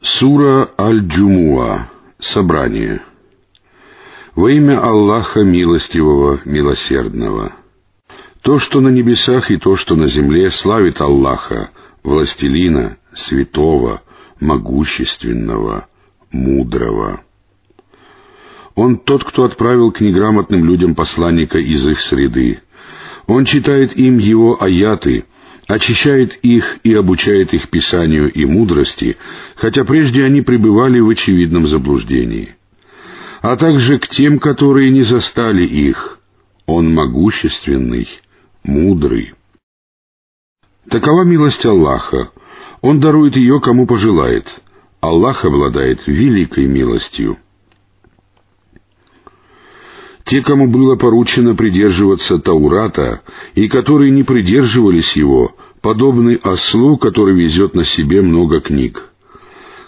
Сура Аль-Джумуа. Собрание. Во имя Аллаха Милостивого, Милосердного. То, что на небесах и то, что на земле, славит Аллаха, Властелина, Святого, Могущественного, Мудрого. Он тот, кто отправил к неграмотным людям посланника из их среды. Он читает им его аяты — очищает их и обучает их писанию и мудрости, хотя прежде они пребывали в очевидном заблуждении. А также к тем, которые не застали их. Он могущественный, мудрый. Такова милость Аллаха. Он дарует ее, кому пожелает. Аллах обладает великой милостью. Те, кому было поручено придерживаться Таурата, и которые не придерживались его, подобны ослу, который везет на себе много книг.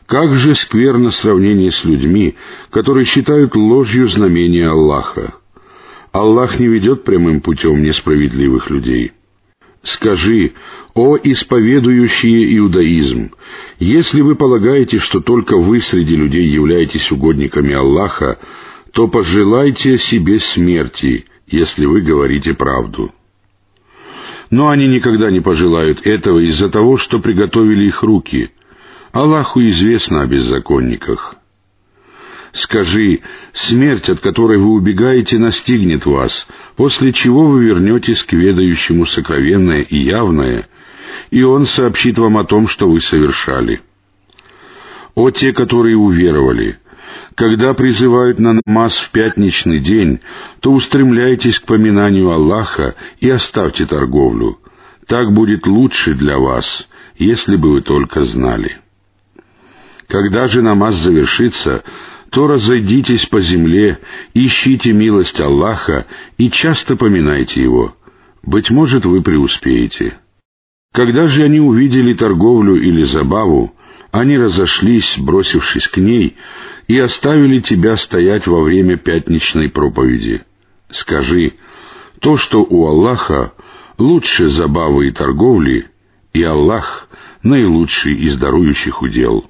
Как же скверно сравнение с людьми, которые считают ложью знамения Аллаха. Аллах не ведет прямым путем несправедливых людей. Скажи, о исповедующие иудаизм, если вы полагаете, что только вы среди людей являетесь угодниками Аллаха, то пожелайте себе смерти, если вы говорите правду. Но они никогда не пожелают этого из-за того, что приготовили их руки. Аллаху известно о беззаконниках. Скажи, смерть, от которой вы убегаете, настигнет вас, после чего вы вернетесь к ведающему сокровенное и явное, и он сообщит вам о том, что вы совершали. О те, которые уверовали! Когда призывают на намаз в пятничный день, то устремляйтесь к поминанию Аллаха и оставьте торговлю. Так будет лучше для вас, если бы вы только знали. Когда же намаз завершится, то разойдитесь по земле, ищите милость Аллаха и часто поминайте Его. Быть может, вы преуспеете. Когда же они увидели торговлю или забаву, они разошлись, бросившись к ней, и оставили тебя стоять во время пятничной проповеди. Скажи, то, что у Аллаха лучше забавы и торговли, и Аллах наилучший из дарующих удел.